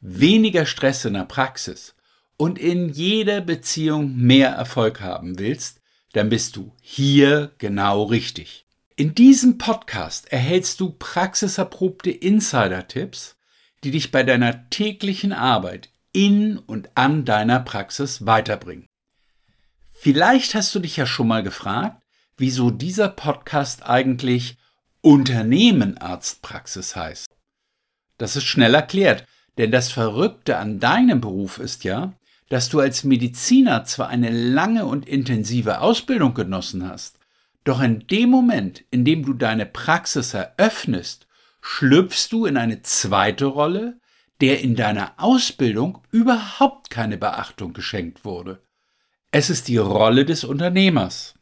weniger Stress in der Praxis und in jeder Beziehung mehr Erfolg haben willst, dann bist du hier genau richtig. In diesem Podcast erhältst du praxiserprobte Insider-Tipps, die dich bei deiner täglichen Arbeit in und an deiner Praxis weiterbringen. Vielleicht hast du dich ja schon mal gefragt, wieso dieser Podcast eigentlich Unternehmen Arztpraxis heißt. Das ist schnell erklärt, denn das Verrückte an deinem Beruf ist ja, dass du als Mediziner zwar eine lange und intensive Ausbildung genossen hast, doch in dem Moment, in dem du deine Praxis eröffnest, schlüpfst du in eine zweite Rolle, der in deiner Ausbildung überhaupt keine Beachtung geschenkt wurde. Es ist die Rolle des Unternehmers.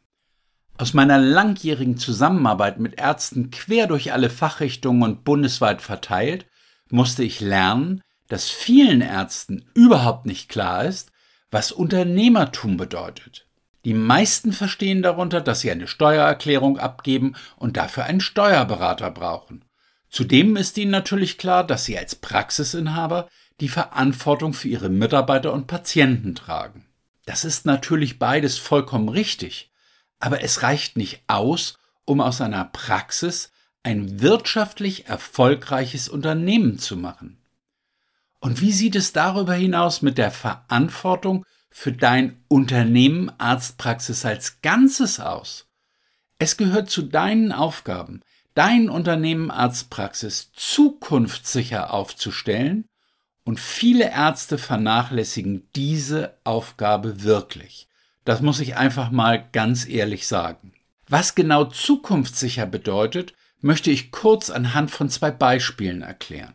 Aus meiner langjährigen Zusammenarbeit mit Ärzten quer durch alle Fachrichtungen und bundesweit verteilt, musste ich lernen, dass vielen Ärzten überhaupt nicht klar ist, was Unternehmertum bedeutet. Die meisten verstehen darunter, dass sie eine Steuererklärung abgeben und dafür einen Steuerberater brauchen. Zudem ist ihnen natürlich klar, dass sie als Praxisinhaber die Verantwortung für ihre Mitarbeiter und Patienten tragen. Das ist natürlich beides vollkommen richtig, aber es reicht nicht aus, um aus einer Praxis ein wirtschaftlich erfolgreiches Unternehmen zu machen. Und wie sieht es darüber hinaus mit der Verantwortung für dein Unternehmen Arztpraxis als Ganzes aus? Es gehört zu deinen Aufgaben, dein Unternehmen Arztpraxis zukunftssicher aufzustellen und viele Ärzte vernachlässigen diese Aufgabe wirklich. Das muss ich einfach mal ganz ehrlich sagen. Was genau zukunftssicher bedeutet, möchte ich kurz anhand von zwei Beispielen erklären.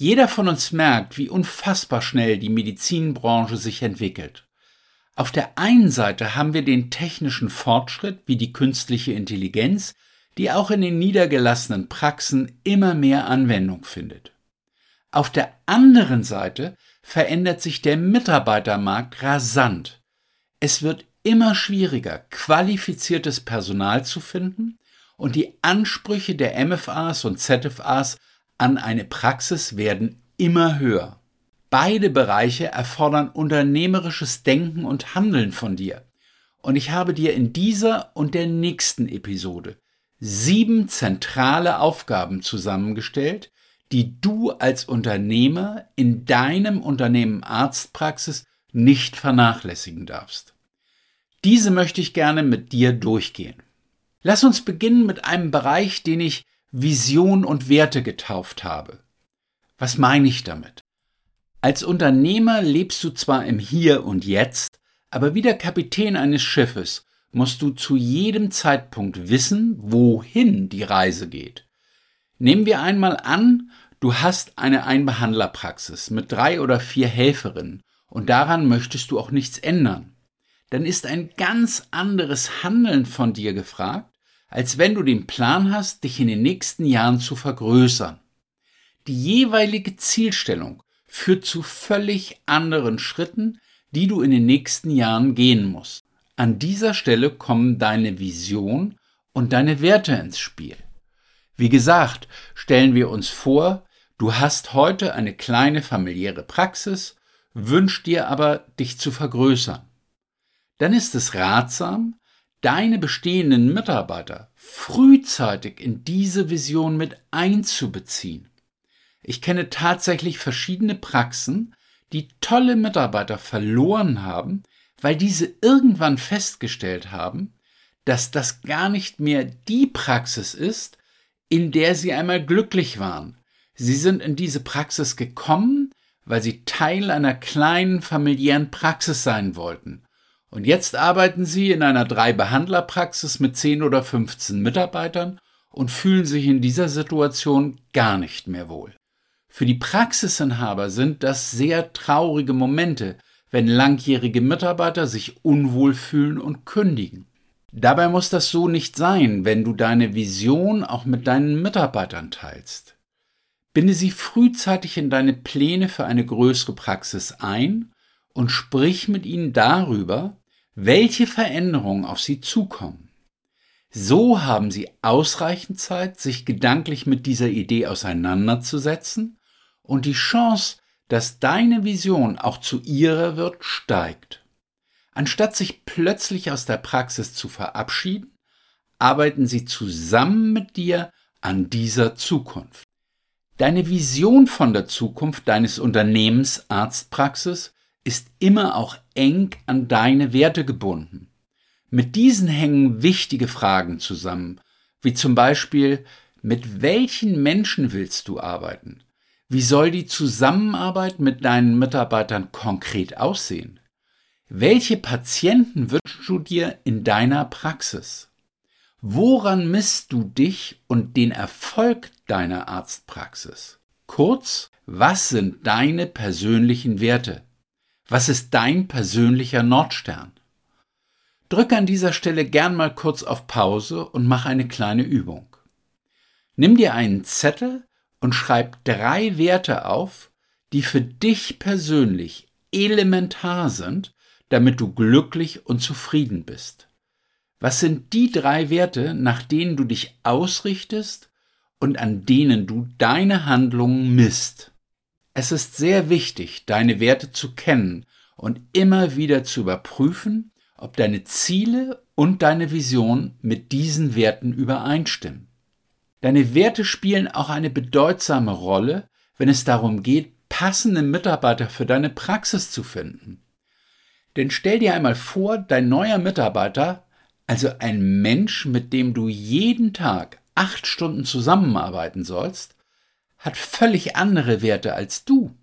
Jeder von uns merkt, wie unfassbar schnell die Medizinbranche sich entwickelt. Auf der einen Seite haben wir den technischen Fortschritt wie die künstliche Intelligenz, die auch in den niedergelassenen Praxen immer mehr Anwendung findet. Auf der anderen Seite verändert sich der Mitarbeitermarkt rasant. Es wird immer schwieriger, qualifiziertes Personal zu finden und die Ansprüche der MFAs und ZFAs an eine Praxis werden immer höher. Beide Bereiche erfordern unternehmerisches Denken und Handeln von dir. Und ich habe dir in dieser und der nächsten Episode sieben zentrale Aufgaben zusammengestellt, die du als Unternehmer in deinem Unternehmen Arztpraxis nicht vernachlässigen darfst. Diese möchte ich gerne mit dir durchgehen. Lass uns beginnen mit einem Bereich, den ich Vision und Werte getauft habe. Was meine ich damit? Als Unternehmer lebst du zwar im Hier und Jetzt, aber wie der Kapitän eines Schiffes musst du zu jedem Zeitpunkt wissen, wohin die Reise geht. Nehmen wir einmal an, du hast eine Einbehandlerpraxis mit drei oder vier Helferinnen und daran möchtest du auch nichts ändern. Dann ist ein ganz anderes Handeln von dir gefragt, als wenn du den Plan hast, dich in den nächsten Jahren zu vergrößern. Die jeweilige Zielstellung führt zu völlig anderen Schritten, die du in den nächsten Jahren gehen musst. An dieser Stelle kommen deine Vision und deine Werte ins Spiel. Wie gesagt, stellen wir uns vor, du hast heute eine kleine familiäre Praxis, wünschst dir aber, dich zu vergrößern. Dann ist es ratsam, deine bestehenden Mitarbeiter frühzeitig in diese Vision mit einzubeziehen. Ich kenne tatsächlich verschiedene Praxen, die tolle Mitarbeiter verloren haben, weil diese irgendwann festgestellt haben, dass das gar nicht mehr die Praxis ist, in der sie einmal glücklich waren. Sie sind in diese Praxis gekommen, weil sie Teil einer kleinen familiären Praxis sein wollten. Und jetzt arbeiten Sie in einer Drei-Behandler-Praxis mit 10 oder 15 Mitarbeitern und fühlen sich in dieser Situation gar nicht mehr wohl. Für die Praxisinhaber sind das sehr traurige Momente, wenn langjährige Mitarbeiter sich unwohl fühlen und kündigen. Dabei muss das so nicht sein, wenn du deine Vision auch mit deinen Mitarbeitern teilst. Binde sie frühzeitig in deine Pläne für eine größere Praxis ein und sprich mit ihnen darüber, welche Veränderungen auf sie zukommen. So haben sie ausreichend Zeit, sich gedanklich mit dieser Idee auseinanderzusetzen und die Chance, dass deine Vision auch zu ihrer wird, steigt. Anstatt sich plötzlich aus der Praxis zu verabschieden, arbeiten sie zusammen mit dir an dieser Zukunft. Deine Vision von der Zukunft deines Unternehmens Arztpraxis ist immer auch eng an deine Werte gebunden. Mit diesen hängen wichtige Fragen zusammen, wie zum Beispiel, mit welchen Menschen willst du arbeiten? Wie soll die Zusammenarbeit mit deinen Mitarbeitern konkret aussehen? Welche Patienten wünschst du dir in deiner Praxis? Woran misst du dich und den Erfolg deiner Arztpraxis? Kurz, was sind deine persönlichen Werte? Was ist dein persönlicher Nordstern? Drücke an dieser Stelle gern mal kurz auf Pause und mach eine kleine Übung. Nimm dir einen Zettel und schreib drei Werte auf, die für dich persönlich elementar sind, damit du glücklich und zufrieden bist. Was sind die drei Werte, nach denen du dich ausrichtest und an denen du deine Handlungen misst? Es ist sehr wichtig, deine Werte zu kennen und immer wieder zu überprüfen, ob deine Ziele und deine Vision mit diesen Werten übereinstimmen. Deine Werte spielen auch eine bedeutsame Rolle, wenn es darum geht, passende Mitarbeiter für deine Praxis zu finden. Denn stell dir einmal vor, dein neuer Mitarbeiter, also ein Mensch, mit dem du jeden Tag acht Stunden zusammenarbeiten sollst, hat völlig andere Werte als du.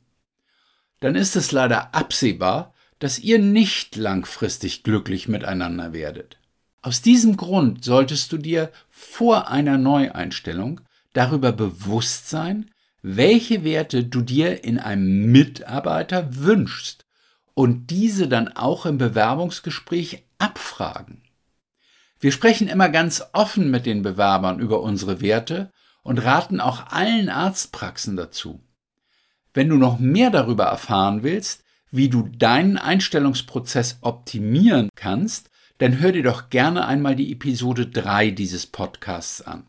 Dann ist es leider absehbar, dass ihr nicht langfristig glücklich miteinander werdet. Aus diesem Grund solltest du dir vor einer Neueinstellung darüber bewusst sein, welche Werte du dir in einem Mitarbeiter wünschst und diese dann auch im Bewerbungsgespräch abfragen. Wir sprechen immer ganz offen mit den Bewerbern über unsere Werte und raten auch allen Arztpraxen dazu. Wenn du noch mehr darüber erfahren willst, wie du deinen Einstellungsprozess optimieren kannst, dann hör dir doch gerne einmal die Episode 3 dieses Podcasts an.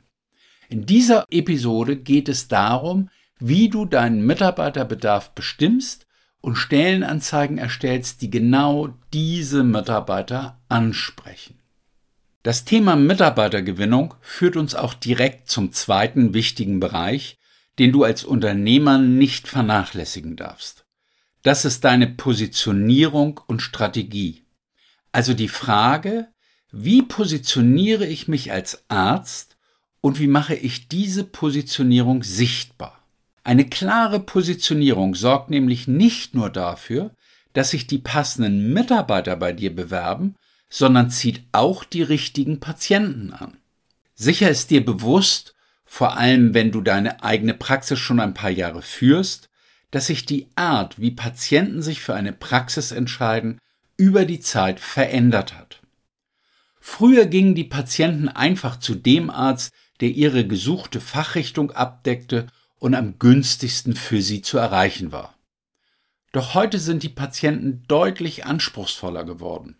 In dieser Episode geht es darum, wie du deinen Mitarbeiterbedarf bestimmst und Stellenanzeigen erstellst, die genau diese Mitarbeiter ansprechen. Das Thema Mitarbeitergewinnung führt uns auch direkt zum zweiten wichtigen Bereich, den du als Unternehmer nicht vernachlässigen darfst. Das ist deine Positionierung und Strategie. Also die Frage, wie positioniere ich mich als Arzt und wie mache ich diese Positionierung sichtbar? Eine klare Positionierung sorgt nämlich nicht nur dafür, dass sich die passenden Mitarbeiter bei dir bewerben, sondern zieht auch die richtigen Patienten an. Sicher ist dir bewusst, vor allem wenn du deine eigene Praxis schon ein paar Jahre führst, dass sich die Art, wie Patienten sich für eine Praxis entscheiden, über die Zeit verändert hat. Früher gingen die Patienten einfach zu dem Arzt, der ihre gesuchte Fachrichtung abdeckte und am günstigsten für sie zu erreichen war. Doch heute sind die Patienten deutlich anspruchsvoller geworden.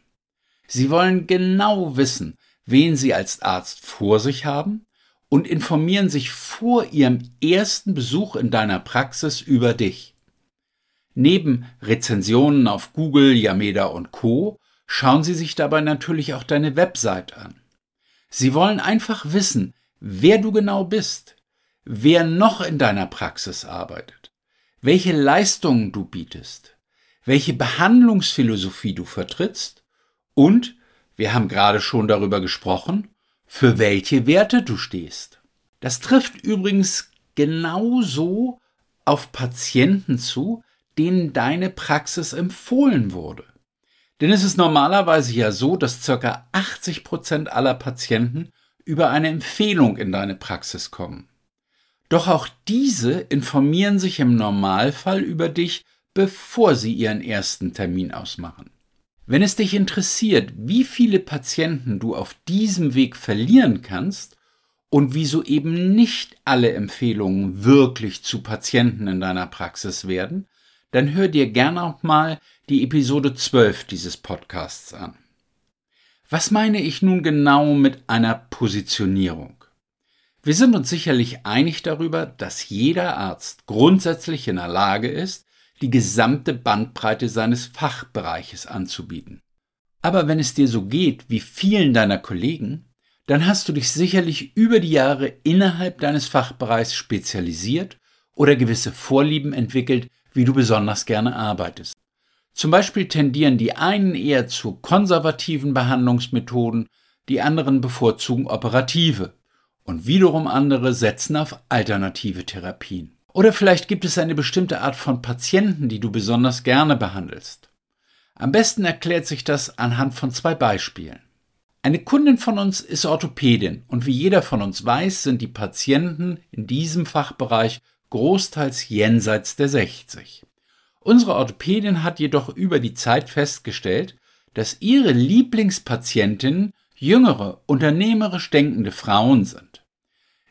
Sie wollen genau wissen, wen sie als Arzt vor sich haben und informieren sich vor ihrem ersten Besuch in deiner Praxis über dich. Neben Rezensionen auf Google, Yameda und Co. schauen Sie sich dabei natürlich auch deine Website an. Sie wollen einfach wissen, wer du genau bist, wer noch in deiner Praxis arbeitet, welche Leistungen du bietest, welche Behandlungsphilosophie du vertrittst und, wir haben gerade schon darüber gesprochen, für welche Werte du stehst. Das trifft übrigens genauso auf Patienten zu, denen deine Praxis empfohlen wurde. Denn es ist normalerweise ja so, dass ca. 80 Prozent aller Patienten über eine Empfehlung in deine Praxis kommen. Doch auch diese informieren sich im Normalfall über dich bevor sie ihren ersten Termin ausmachen. Wenn es dich interessiert, wie viele Patienten du auf diesem Weg verlieren kannst und wieso eben nicht alle Empfehlungen wirklich zu Patienten in deiner Praxis werden, dann hör dir gerne auch mal die Episode 12 dieses Podcasts an. Was meine ich nun genau mit einer Positionierung? Wir sind uns sicherlich einig darüber, dass jeder Arzt grundsätzlich in der Lage ist, die gesamte Bandbreite seines Fachbereiches anzubieten. Aber wenn es dir so geht wie vielen deiner Kollegen, dann hast du dich sicherlich über die Jahre innerhalb deines Fachbereichs spezialisiert oder gewisse Vorlieben entwickelt, wie du besonders gerne arbeitest. Zum Beispiel tendieren die einen eher zu konservativen Behandlungsmethoden, die anderen bevorzugen operative und wiederum andere setzen auf alternative Therapien. Oder vielleicht gibt es eine bestimmte Art von Patienten, die du besonders gerne behandelst. Am besten erklärt sich das anhand von zwei Beispielen. Eine Kundin von uns ist Orthopädin und wie jeder von uns weiß, sind die Patienten in diesem Fachbereich großteils jenseits der 60. Unsere Orthopädin hat jedoch über die Zeit festgestellt, dass ihre Lieblingspatientinnen jüngere, unternehmerisch denkende Frauen sind.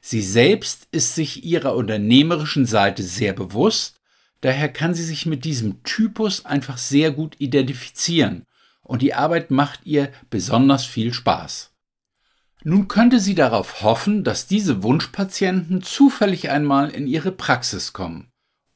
Sie selbst ist sich ihrer unternehmerischen Seite sehr bewusst, daher kann sie sich mit diesem Typus einfach sehr gut identifizieren und die Arbeit macht ihr besonders viel Spaß. Nun könnte sie darauf hoffen, dass diese Wunschpatienten zufällig einmal in ihre Praxis kommen.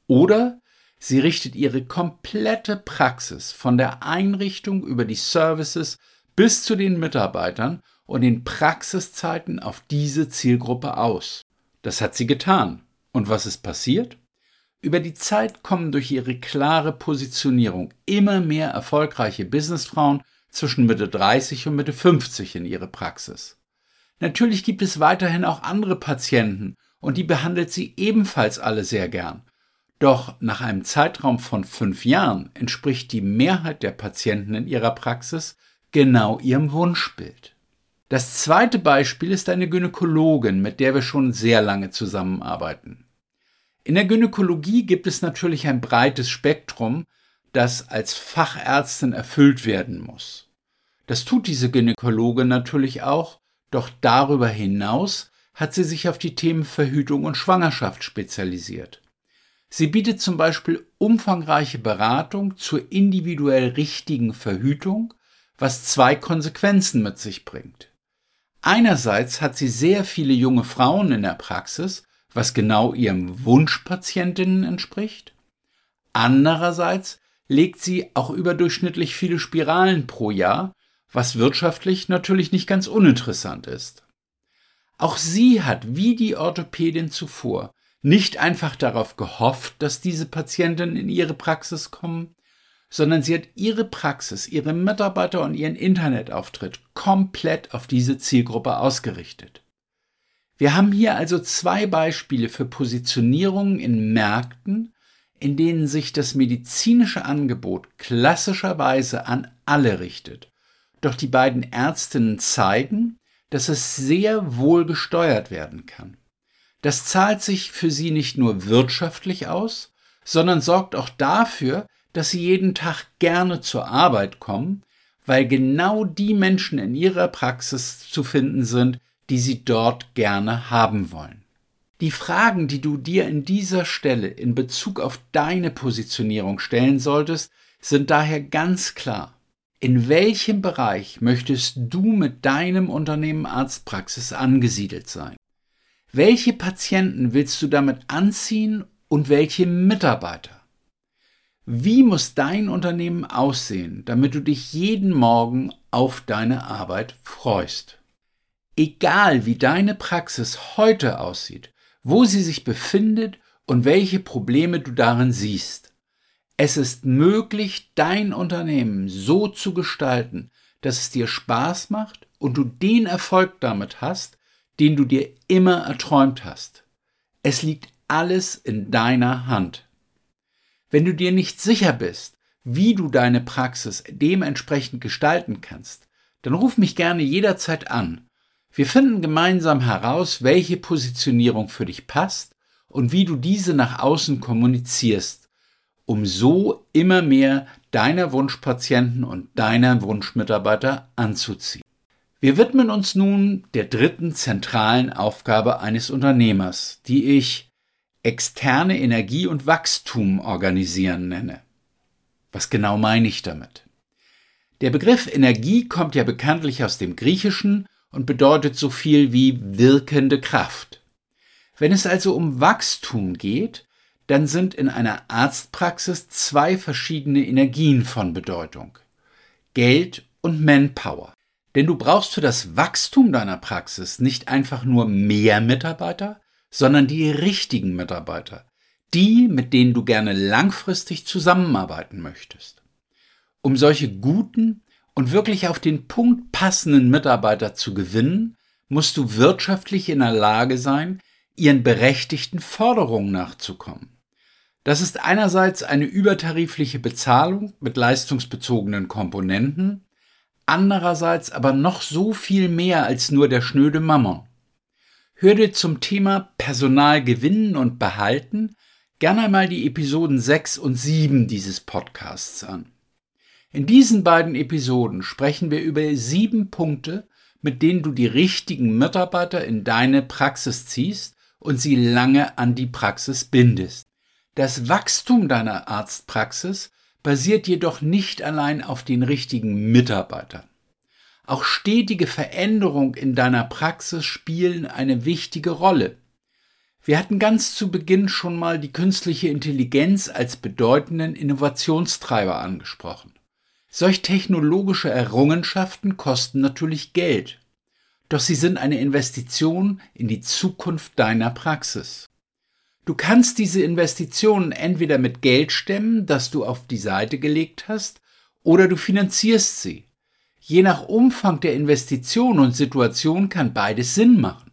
Oder sie richtet ihre komplette Praxis von der Einrichtung über die Services bis zu den Mitarbeitern und den Praxiszeiten auf diese Zielgruppe aus. Das hat sie getan. Und was ist passiert? Über die Zeit kommen durch ihre klare Positionierung immer mehr erfolgreiche Businessfrauen zwischen Mitte 30 und Mitte 50 in ihre Praxis. Natürlich gibt es weiterhin auch andere Patienten und die behandelt sie ebenfalls alle sehr gern. Doch nach einem Zeitraum von fünf Jahren entspricht die Mehrheit der Patienten in ihrer Praxis genau ihrem Wunschbild. Das zweite Beispiel ist eine Gynäkologin, mit der wir schon sehr lange zusammenarbeiten. In der Gynäkologie gibt es natürlich ein breites Spektrum, das als Fachärztin erfüllt werden muss. Das tut diese Gynäkologin natürlich auch, doch darüber hinaus hat sie sich auf die Themen Verhütung und Schwangerschaft spezialisiert. Sie bietet zum Beispiel umfangreiche Beratung zur individuell richtigen Verhütung, was zwei Konsequenzen mit sich bringt. Einerseits hat sie sehr viele junge Frauen in der Praxis, was genau ihrem Wunschpatientinnen entspricht. Andererseits legt sie auch überdurchschnittlich viele Spiralen pro Jahr, was wirtschaftlich natürlich nicht ganz uninteressant ist. Auch sie hat, wie die Orthopädin zuvor, nicht einfach darauf gehofft, dass diese Patienten in ihre Praxis kommen, sondern sie hat ihre Praxis, ihre Mitarbeiter und ihren Internetauftritt komplett auf diese Zielgruppe ausgerichtet. Wir haben hier also zwei Beispiele für Positionierungen in Märkten, in denen sich das medizinische Angebot klassischerweise an alle richtet. Doch die beiden Ärztinnen zeigen, dass es sehr wohl gesteuert werden kann. Das zahlt sich für sie nicht nur wirtschaftlich aus, sondern sorgt auch dafür, dass sie jeden Tag gerne zur Arbeit kommen, weil genau die Menschen in ihrer Praxis zu finden sind, die sie dort gerne haben wollen. Die Fragen, die du dir in dieser Stelle in Bezug auf deine Positionierung stellen solltest, sind daher ganz klar. In welchem Bereich möchtest du mit deinem Unternehmen Arztpraxis angesiedelt sein? Welche Patienten willst du damit anziehen und welche Mitarbeiter? Wie muss dein Unternehmen aussehen, damit du dich jeden Morgen auf deine Arbeit freust? Egal wie deine Praxis heute aussieht, wo sie sich befindet und welche Probleme du darin siehst, es ist möglich, dein Unternehmen so zu gestalten, dass es dir Spaß macht und du den Erfolg damit hast, den du dir immer erträumt hast. Es liegt alles in deiner Hand. Wenn du dir nicht sicher bist, wie du deine Praxis dementsprechend gestalten kannst, dann ruf mich gerne jederzeit an. Wir finden gemeinsam heraus, welche Positionierung für dich passt und wie du diese nach außen kommunizierst um so immer mehr deiner Wunschpatienten und deiner Wunschmitarbeiter anzuziehen. Wir widmen uns nun der dritten zentralen Aufgabe eines Unternehmers, die ich externe Energie und Wachstum organisieren nenne. Was genau meine ich damit? Der Begriff Energie kommt ja bekanntlich aus dem Griechischen und bedeutet so viel wie wirkende Kraft. Wenn es also um Wachstum geht, dann sind in einer Arztpraxis zwei verschiedene Energien von Bedeutung. Geld und Manpower. Denn du brauchst für das Wachstum deiner Praxis nicht einfach nur mehr Mitarbeiter, sondern die richtigen Mitarbeiter. Die, mit denen du gerne langfristig zusammenarbeiten möchtest. Um solche guten und wirklich auf den Punkt passenden Mitarbeiter zu gewinnen, musst du wirtschaftlich in der Lage sein, ihren berechtigten Forderungen nachzukommen. Das ist einerseits eine übertarifliche Bezahlung mit leistungsbezogenen Komponenten, andererseits aber noch so viel mehr als nur der schnöde Mammon. Hör dir zum Thema Personal gewinnen und behalten gerne einmal die Episoden 6 und 7 dieses Podcasts an. In diesen beiden Episoden sprechen wir über sieben Punkte, mit denen du die richtigen Mitarbeiter in deine Praxis ziehst und sie lange an die Praxis bindest. Das Wachstum deiner Arztpraxis basiert jedoch nicht allein auf den richtigen Mitarbeitern. Auch stetige Veränderung in deiner Praxis spielen eine wichtige Rolle. Wir hatten ganz zu Beginn schon mal die künstliche Intelligenz als bedeutenden Innovationstreiber angesprochen. Solch technologische Errungenschaften kosten natürlich Geld, doch sie sind eine Investition in die Zukunft deiner Praxis. Du kannst diese Investitionen entweder mit Geld stemmen, das du auf die Seite gelegt hast, oder du finanzierst sie. Je nach Umfang der Investition und Situation kann beides Sinn machen.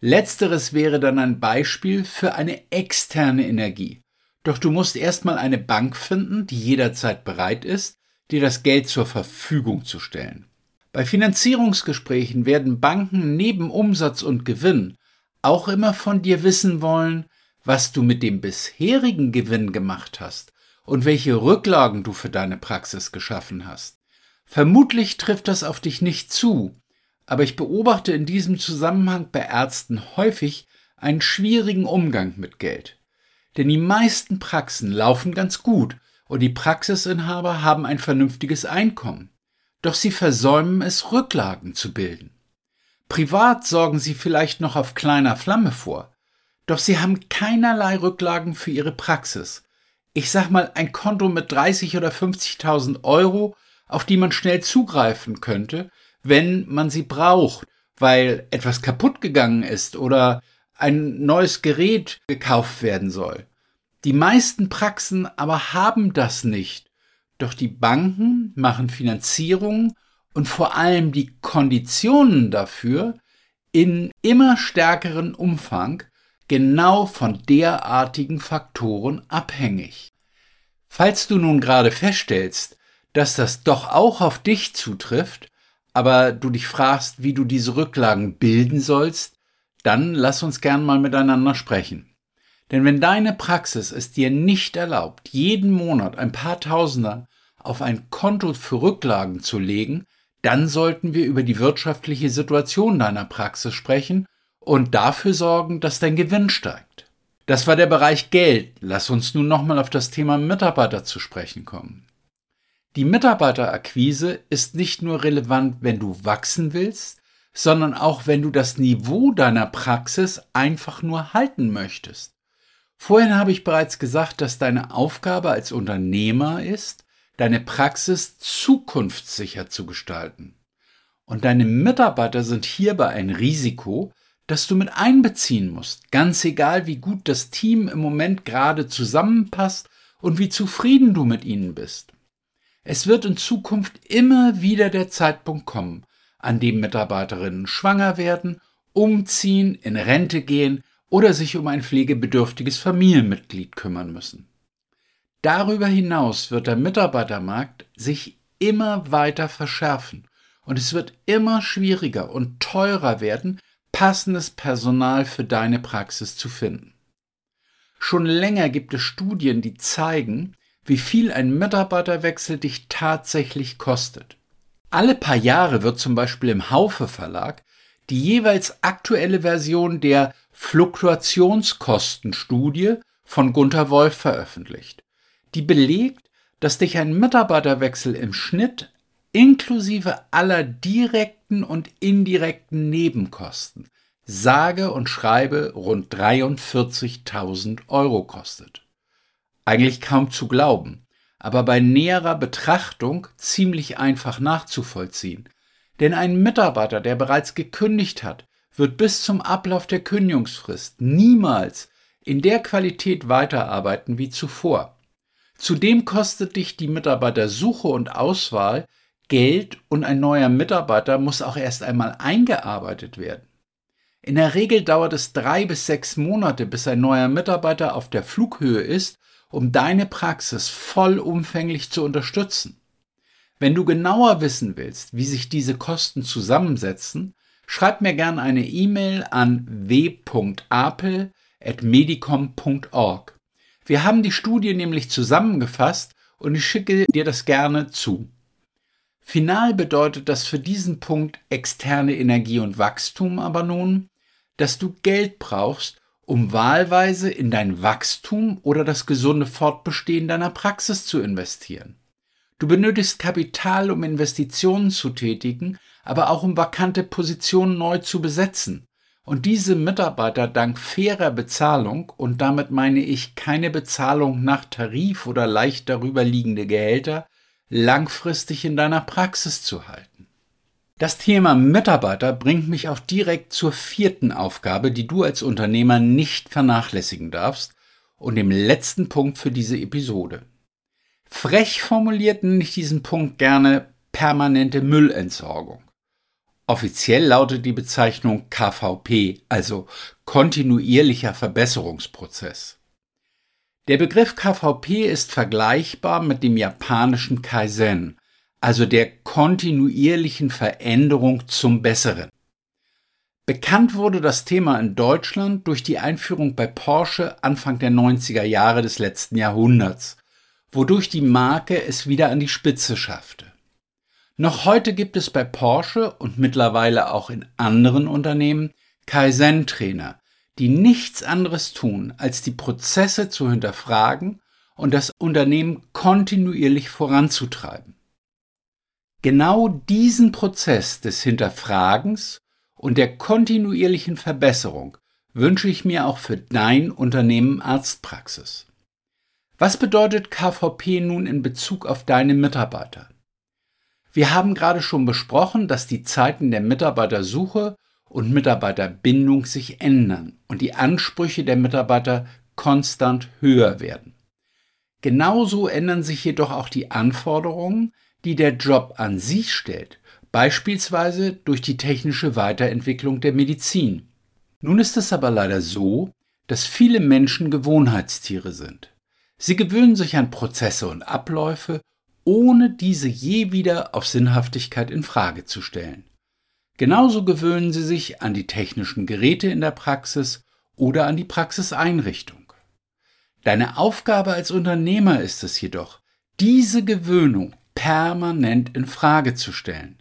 Letzteres wäre dann ein Beispiel für eine externe Energie. Doch du musst erstmal eine Bank finden, die jederzeit bereit ist, dir das Geld zur Verfügung zu stellen. Bei Finanzierungsgesprächen werden Banken neben Umsatz und Gewinn auch immer von dir wissen wollen, was du mit dem bisherigen Gewinn gemacht hast und welche Rücklagen du für deine Praxis geschaffen hast. Vermutlich trifft das auf dich nicht zu, aber ich beobachte in diesem Zusammenhang bei Ärzten häufig einen schwierigen Umgang mit Geld. Denn die meisten Praxen laufen ganz gut und die Praxisinhaber haben ein vernünftiges Einkommen. Doch sie versäumen es, Rücklagen zu bilden. Privat sorgen sie vielleicht noch auf kleiner Flamme vor, doch sie haben keinerlei Rücklagen für ihre Praxis. Ich sag mal, ein Konto mit 30 oder 50.000 Euro, auf die man schnell zugreifen könnte, wenn man sie braucht, weil etwas kaputt gegangen ist oder ein neues Gerät gekauft werden soll. Die meisten Praxen aber haben das nicht. Doch die Banken machen Finanzierung und vor allem die Konditionen dafür in immer stärkeren Umfang genau von derartigen Faktoren abhängig. Falls du nun gerade feststellst, dass das doch auch auf dich zutrifft, aber du dich fragst, wie du diese Rücklagen bilden sollst, dann lass uns gern mal miteinander sprechen. Denn wenn deine Praxis es dir nicht erlaubt, jeden Monat ein paar Tausender auf ein Konto für Rücklagen zu legen, dann sollten wir über die wirtschaftliche Situation deiner Praxis sprechen und dafür sorgen, dass dein Gewinn steigt. Das war der Bereich Geld. Lass uns nun nochmal auf das Thema Mitarbeiter zu sprechen kommen. Die Mitarbeiterakquise ist nicht nur relevant, wenn du wachsen willst, sondern auch wenn du das Niveau deiner Praxis einfach nur halten möchtest. Vorhin habe ich bereits gesagt, dass deine Aufgabe als Unternehmer ist, deine Praxis zukunftssicher zu gestalten. Und deine Mitarbeiter sind hierbei ein Risiko, das du mit einbeziehen musst, ganz egal wie gut das Team im Moment gerade zusammenpasst und wie zufrieden du mit ihnen bist. Es wird in Zukunft immer wieder der Zeitpunkt kommen, an dem Mitarbeiterinnen schwanger werden, umziehen, in Rente gehen oder sich um ein pflegebedürftiges Familienmitglied kümmern müssen. Darüber hinaus wird der Mitarbeitermarkt sich immer weiter verschärfen und es wird immer schwieriger und teurer werden, passendes Personal für deine Praxis zu finden. Schon länger gibt es Studien, die zeigen, wie viel ein Mitarbeiterwechsel dich tatsächlich kostet. Alle paar Jahre wird zum Beispiel im Haufe Verlag die jeweils aktuelle Version der Fluktuationskostenstudie von Gunther Wolf veröffentlicht, die belegt, dass dich ein Mitarbeiterwechsel im Schnitt inklusive aller direkten und indirekten Nebenkosten sage und schreibe rund 43.000 Euro kostet. Eigentlich kaum zu glauben, aber bei näherer Betrachtung ziemlich einfach nachzuvollziehen. Denn ein Mitarbeiter, der bereits gekündigt hat, wird bis zum Ablauf der Kündigungsfrist niemals in der Qualität weiterarbeiten wie zuvor. Zudem kostet dich die Mitarbeitersuche und Auswahl Geld und ein neuer Mitarbeiter muss auch erst einmal eingearbeitet werden. In der Regel dauert es drei bis sechs Monate, bis ein neuer Mitarbeiter auf der Flughöhe ist, um deine Praxis vollumfänglich zu unterstützen. Wenn du genauer wissen willst, wie sich diese Kosten zusammensetzen, schreib mir gerne eine E-Mail an w.apel.medicom.org. Wir haben die Studie nämlich zusammengefasst und ich schicke dir das gerne zu. Final bedeutet das für diesen Punkt externe Energie und Wachstum aber nun, dass du Geld brauchst, um wahlweise in dein Wachstum oder das gesunde Fortbestehen deiner Praxis zu investieren. Du benötigst Kapital, um Investitionen zu tätigen, aber auch um vakante Positionen neu zu besetzen. Und diese Mitarbeiter dank fairer Bezahlung, und damit meine ich keine Bezahlung nach Tarif oder leicht darüber liegende Gehälter, langfristig in deiner Praxis zu halten. Das Thema Mitarbeiter bringt mich auch direkt zur vierten Aufgabe, die du als Unternehmer nicht vernachlässigen darfst und dem letzten Punkt für diese Episode. Frech formuliert nenne ich diesen Punkt gerne permanente Müllentsorgung. Offiziell lautet die Bezeichnung KVP, also kontinuierlicher Verbesserungsprozess. Der Begriff KVP ist vergleichbar mit dem japanischen Kaizen, also der kontinuierlichen Veränderung zum Besseren. Bekannt wurde das Thema in Deutschland durch die Einführung bei Porsche Anfang der 90er Jahre des letzten Jahrhunderts, wodurch die Marke es wieder an die Spitze schaffte. Noch heute gibt es bei Porsche und mittlerweile auch in anderen Unternehmen Kaizen-Trainer, die nichts anderes tun, als die Prozesse zu hinterfragen und das Unternehmen kontinuierlich voranzutreiben. Genau diesen Prozess des Hinterfragens und der kontinuierlichen Verbesserung wünsche ich mir auch für dein Unternehmen Arztpraxis. Was bedeutet KVP nun in Bezug auf deine Mitarbeiter? Wir haben gerade schon besprochen, dass die Zeiten der Mitarbeitersuche und Mitarbeiterbindung sich ändern und die Ansprüche der Mitarbeiter konstant höher werden. Genauso ändern sich jedoch auch die Anforderungen, die der Job an sich stellt, beispielsweise durch die technische Weiterentwicklung der Medizin. Nun ist es aber leider so, dass viele Menschen Gewohnheitstiere sind. Sie gewöhnen sich an Prozesse und Abläufe, ohne diese je wieder auf Sinnhaftigkeit in Frage zu stellen. Genauso gewöhnen sie sich an die technischen Geräte in der Praxis oder an die Praxiseinrichtung. Deine Aufgabe als Unternehmer ist es jedoch, diese Gewöhnung permanent in Frage zu stellen.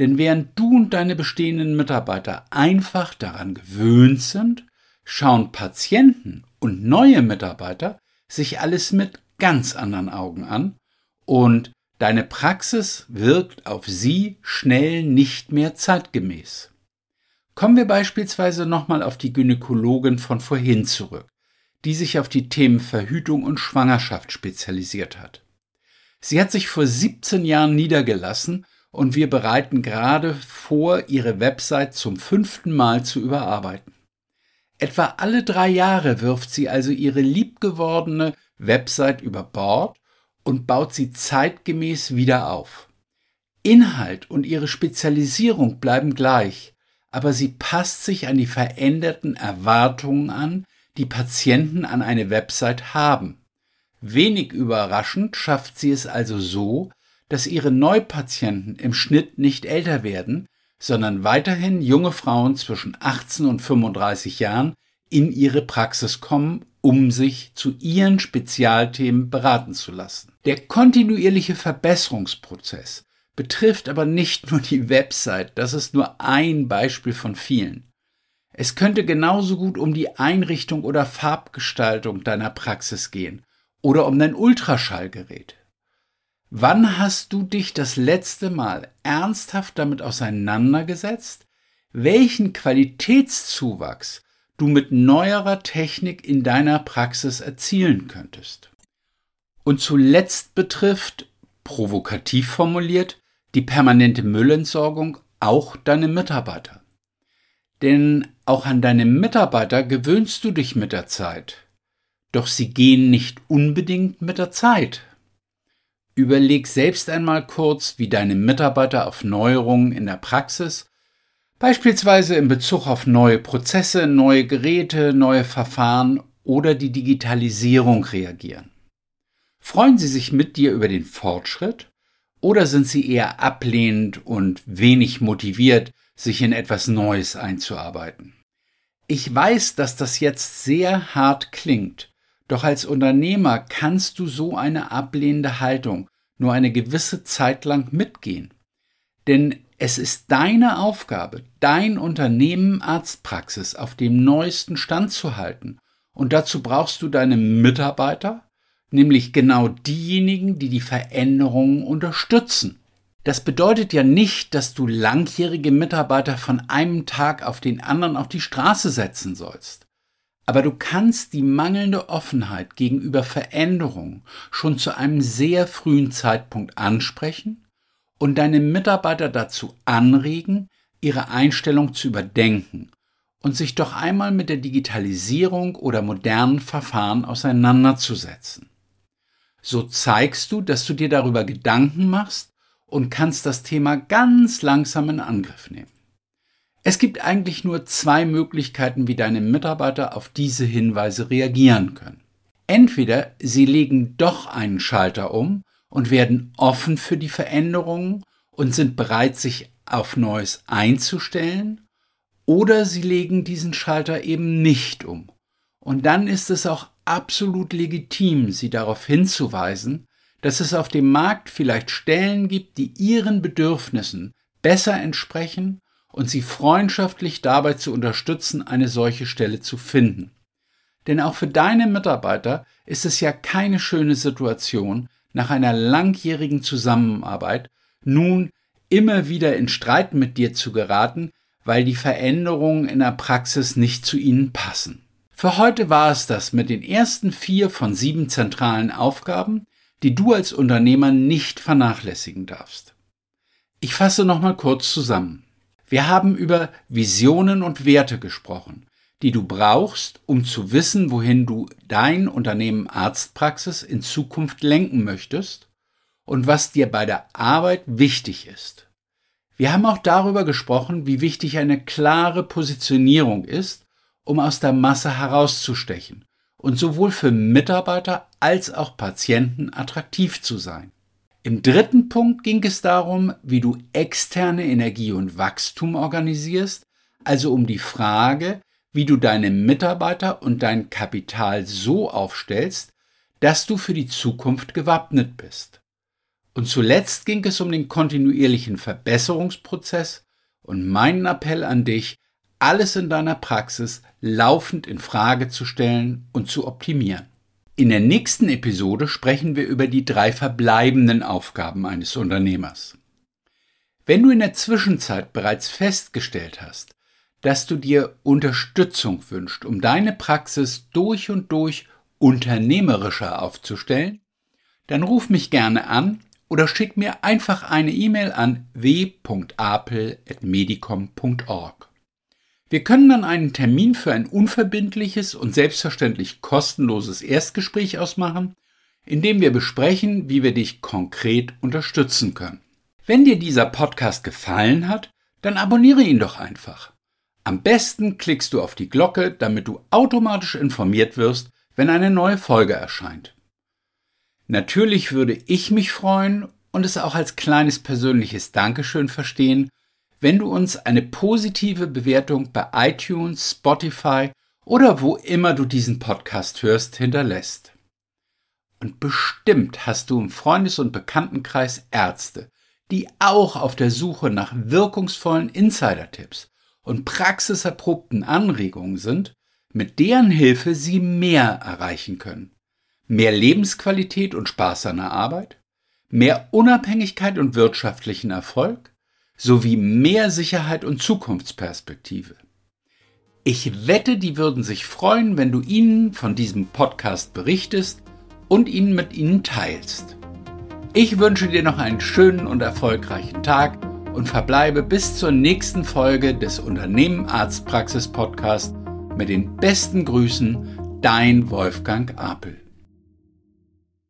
Denn während du und deine bestehenden Mitarbeiter einfach daran gewöhnt sind, schauen Patienten und neue Mitarbeiter sich alles mit ganz anderen Augen an und deine Praxis wirkt auf sie schnell nicht mehr zeitgemäß. Kommen wir beispielsweise nochmal auf die Gynäkologin von vorhin zurück, die sich auf die Themen Verhütung und Schwangerschaft spezialisiert hat. Sie hat sich vor 17 Jahren niedergelassen und wir bereiten gerade vor, ihre Website zum fünften Mal zu überarbeiten. Etwa alle drei Jahre wirft sie also ihre liebgewordene Website über Bord und baut sie zeitgemäß wieder auf. Inhalt und ihre Spezialisierung bleiben gleich, aber sie passt sich an die veränderten Erwartungen an, die Patienten an eine Website haben. Wenig überraschend schafft sie es also so, dass ihre Neupatienten im Schnitt nicht älter werden, sondern weiterhin junge Frauen zwischen 18 und 35 Jahren in ihre Praxis kommen um sich zu ihren Spezialthemen beraten zu lassen. Der kontinuierliche Verbesserungsprozess betrifft aber nicht nur die Website, das ist nur ein Beispiel von vielen. Es könnte genauso gut um die Einrichtung oder Farbgestaltung deiner Praxis gehen oder um dein Ultraschallgerät. Wann hast du dich das letzte Mal ernsthaft damit auseinandergesetzt, welchen Qualitätszuwachs du mit neuerer Technik in deiner Praxis erzielen könntest? Und zuletzt betrifft, provokativ formuliert, die permanente Müllentsorgung auch deine Mitarbeiter. Denn auch an deine Mitarbeiter gewöhnst du dich mit der Zeit. Doch sie gehen nicht unbedingt mit der Zeit. Überleg selbst einmal kurz, wie deine Mitarbeiter auf Neuerungen in der Praxis, beispielsweise in Bezug auf neue Prozesse, neue Geräte, neue Verfahren oder die Digitalisierung reagieren. Freuen sie sich mit dir über den Fortschritt oder sind sie eher ablehnend und wenig motiviert, sich in etwas Neues einzuarbeiten? Ich weiß, dass das jetzt sehr hart klingt, doch als Unternehmer kannst du so eine ablehnende Haltung nur eine gewisse Zeit lang mitgehen. Denn es ist deine Aufgabe, dein Unternehmen Arztpraxis auf dem neuesten Stand zu halten. Und dazu brauchst du deine Mitarbeiter, nämlich genau diejenigen, die die Veränderungen unterstützen. Das bedeutet ja nicht, dass du langjährige Mitarbeiter von einem Tag auf den anderen auf die Straße setzen sollst. Aber du kannst die mangelnde Offenheit gegenüber Veränderungen schon zu einem sehr frühen Zeitpunkt ansprechen und deine Mitarbeiter dazu anregen, ihre Einstellung zu überdenken und sich doch einmal mit der Digitalisierung oder modernen Verfahren auseinanderzusetzen. So zeigst du, dass du dir darüber Gedanken machst und kannst das Thema ganz langsam in Angriff nehmen. Es gibt eigentlich nur zwei Möglichkeiten, wie deine Mitarbeiter auf diese Hinweise reagieren können. Entweder sie legen doch einen Schalter um und werden offen für die Veränderungen und sind bereit, sich auf Neues einzustellen, oder sie legen diesen Schalter eben nicht um. Und dann ist es auch absolut legitim, sie darauf hinzuweisen, dass es auf dem Markt vielleicht Stellen gibt, die ihren Bedürfnissen besser entsprechen und sie freundschaftlich dabei zu unterstützen, eine solche Stelle zu finden. Denn auch für deine Mitarbeiter ist es ja keine schöne Situation, nach einer langjährigen Zusammenarbeit nun immer wieder in Streit mit dir zu geraten, weil die Veränderungen in der Praxis nicht zu ihnen passen. Für heute war es das mit den ersten vier von sieben zentralen Aufgaben, die du als Unternehmer nicht vernachlässigen darfst. Ich fasse nochmal kurz zusammen. Wir haben über Visionen und Werte gesprochen, die du brauchst, um zu wissen, wohin du dein Unternehmen Arztpraxis in Zukunft lenken möchtest und was dir bei der Arbeit wichtig ist. Wir haben auch darüber gesprochen, wie wichtig eine klare Positionierung ist um aus der Masse herauszustechen und sowohl für Mitarbeiter als auch Patienten attraktiv zu sein. Im dritten Punkt ging es darum, wie du externe Energie und Wachstum organisierst, also um die Frage, wie du deine Mitarbeiter und dein Kapital so aufstellst, dass du für die Zukunft gewappnet bist. Und zuletzt ging es um den kontinuierlichen Verbesserungsprozess und meinen Appell an dich, alles in deiner Praxis laufend in Frage zu stellen und zu optimieren. In der nächsten Episode sprechen wir über die drei verbleibenden Aufgaben eines Unternehmers. Wenn du in der Zwischenzeit bereits festgestellt hast, dass du dir Unterstützung wünschst, um deine Praxis durch und durch unternehmerischer aufzustellen, dann ruf mich gerne an oder schick mir einfach eine E-Mail an w.apel.medicom.org. Wir können dann einen Termin für ein unverbindliches und selbstverständlich kostenloses Erstgespräch ausmachen, in dem wir besprechen, wie wir dich konkret unterstützen können. Wenn dir dieser Podcast gefallen hat, dann abonniere ihn doch einfach. Am besten klickst du auf die Glocke, damit du automatisch informiert wirst, wenn eine neue Folge erscheint. Natürlich würde ich mich freuen und es auch als kleines persönliches Dankeschön verstehen, wenn du uns eine positive Bewertung bei iTunes, Spotify oder wo immer du diesen Podcast hörst, hinterlässt. Und bestimmt hast du im Freundes- und Bekanntenkreis Ärzte, die auch auf der Suche nach wirkungsvollen Insider-Tipps und praxiserprobten Anregungen sind, mit deren Hilfe sie mehr erreichen können. Mehr Lebensqualität und Spaß an der Arbeit, mehr Unabhängigkeit und wirtschaftlichen Erfolg sowie mehr Sicherheit und Zukunftsperspektive. Ich wette, die würden sich freuen, wenn du ihnen von diesem Podcast berichtest und ihn mit ihnen teilst. Ich wünsche dir noch einen schönen und erfolgreichen Tag und verbleibe bis zur nächsten Folge des Unternehmen Arztpraxis Podcast mit den besten Grüßen, dein Wolfgang Apel.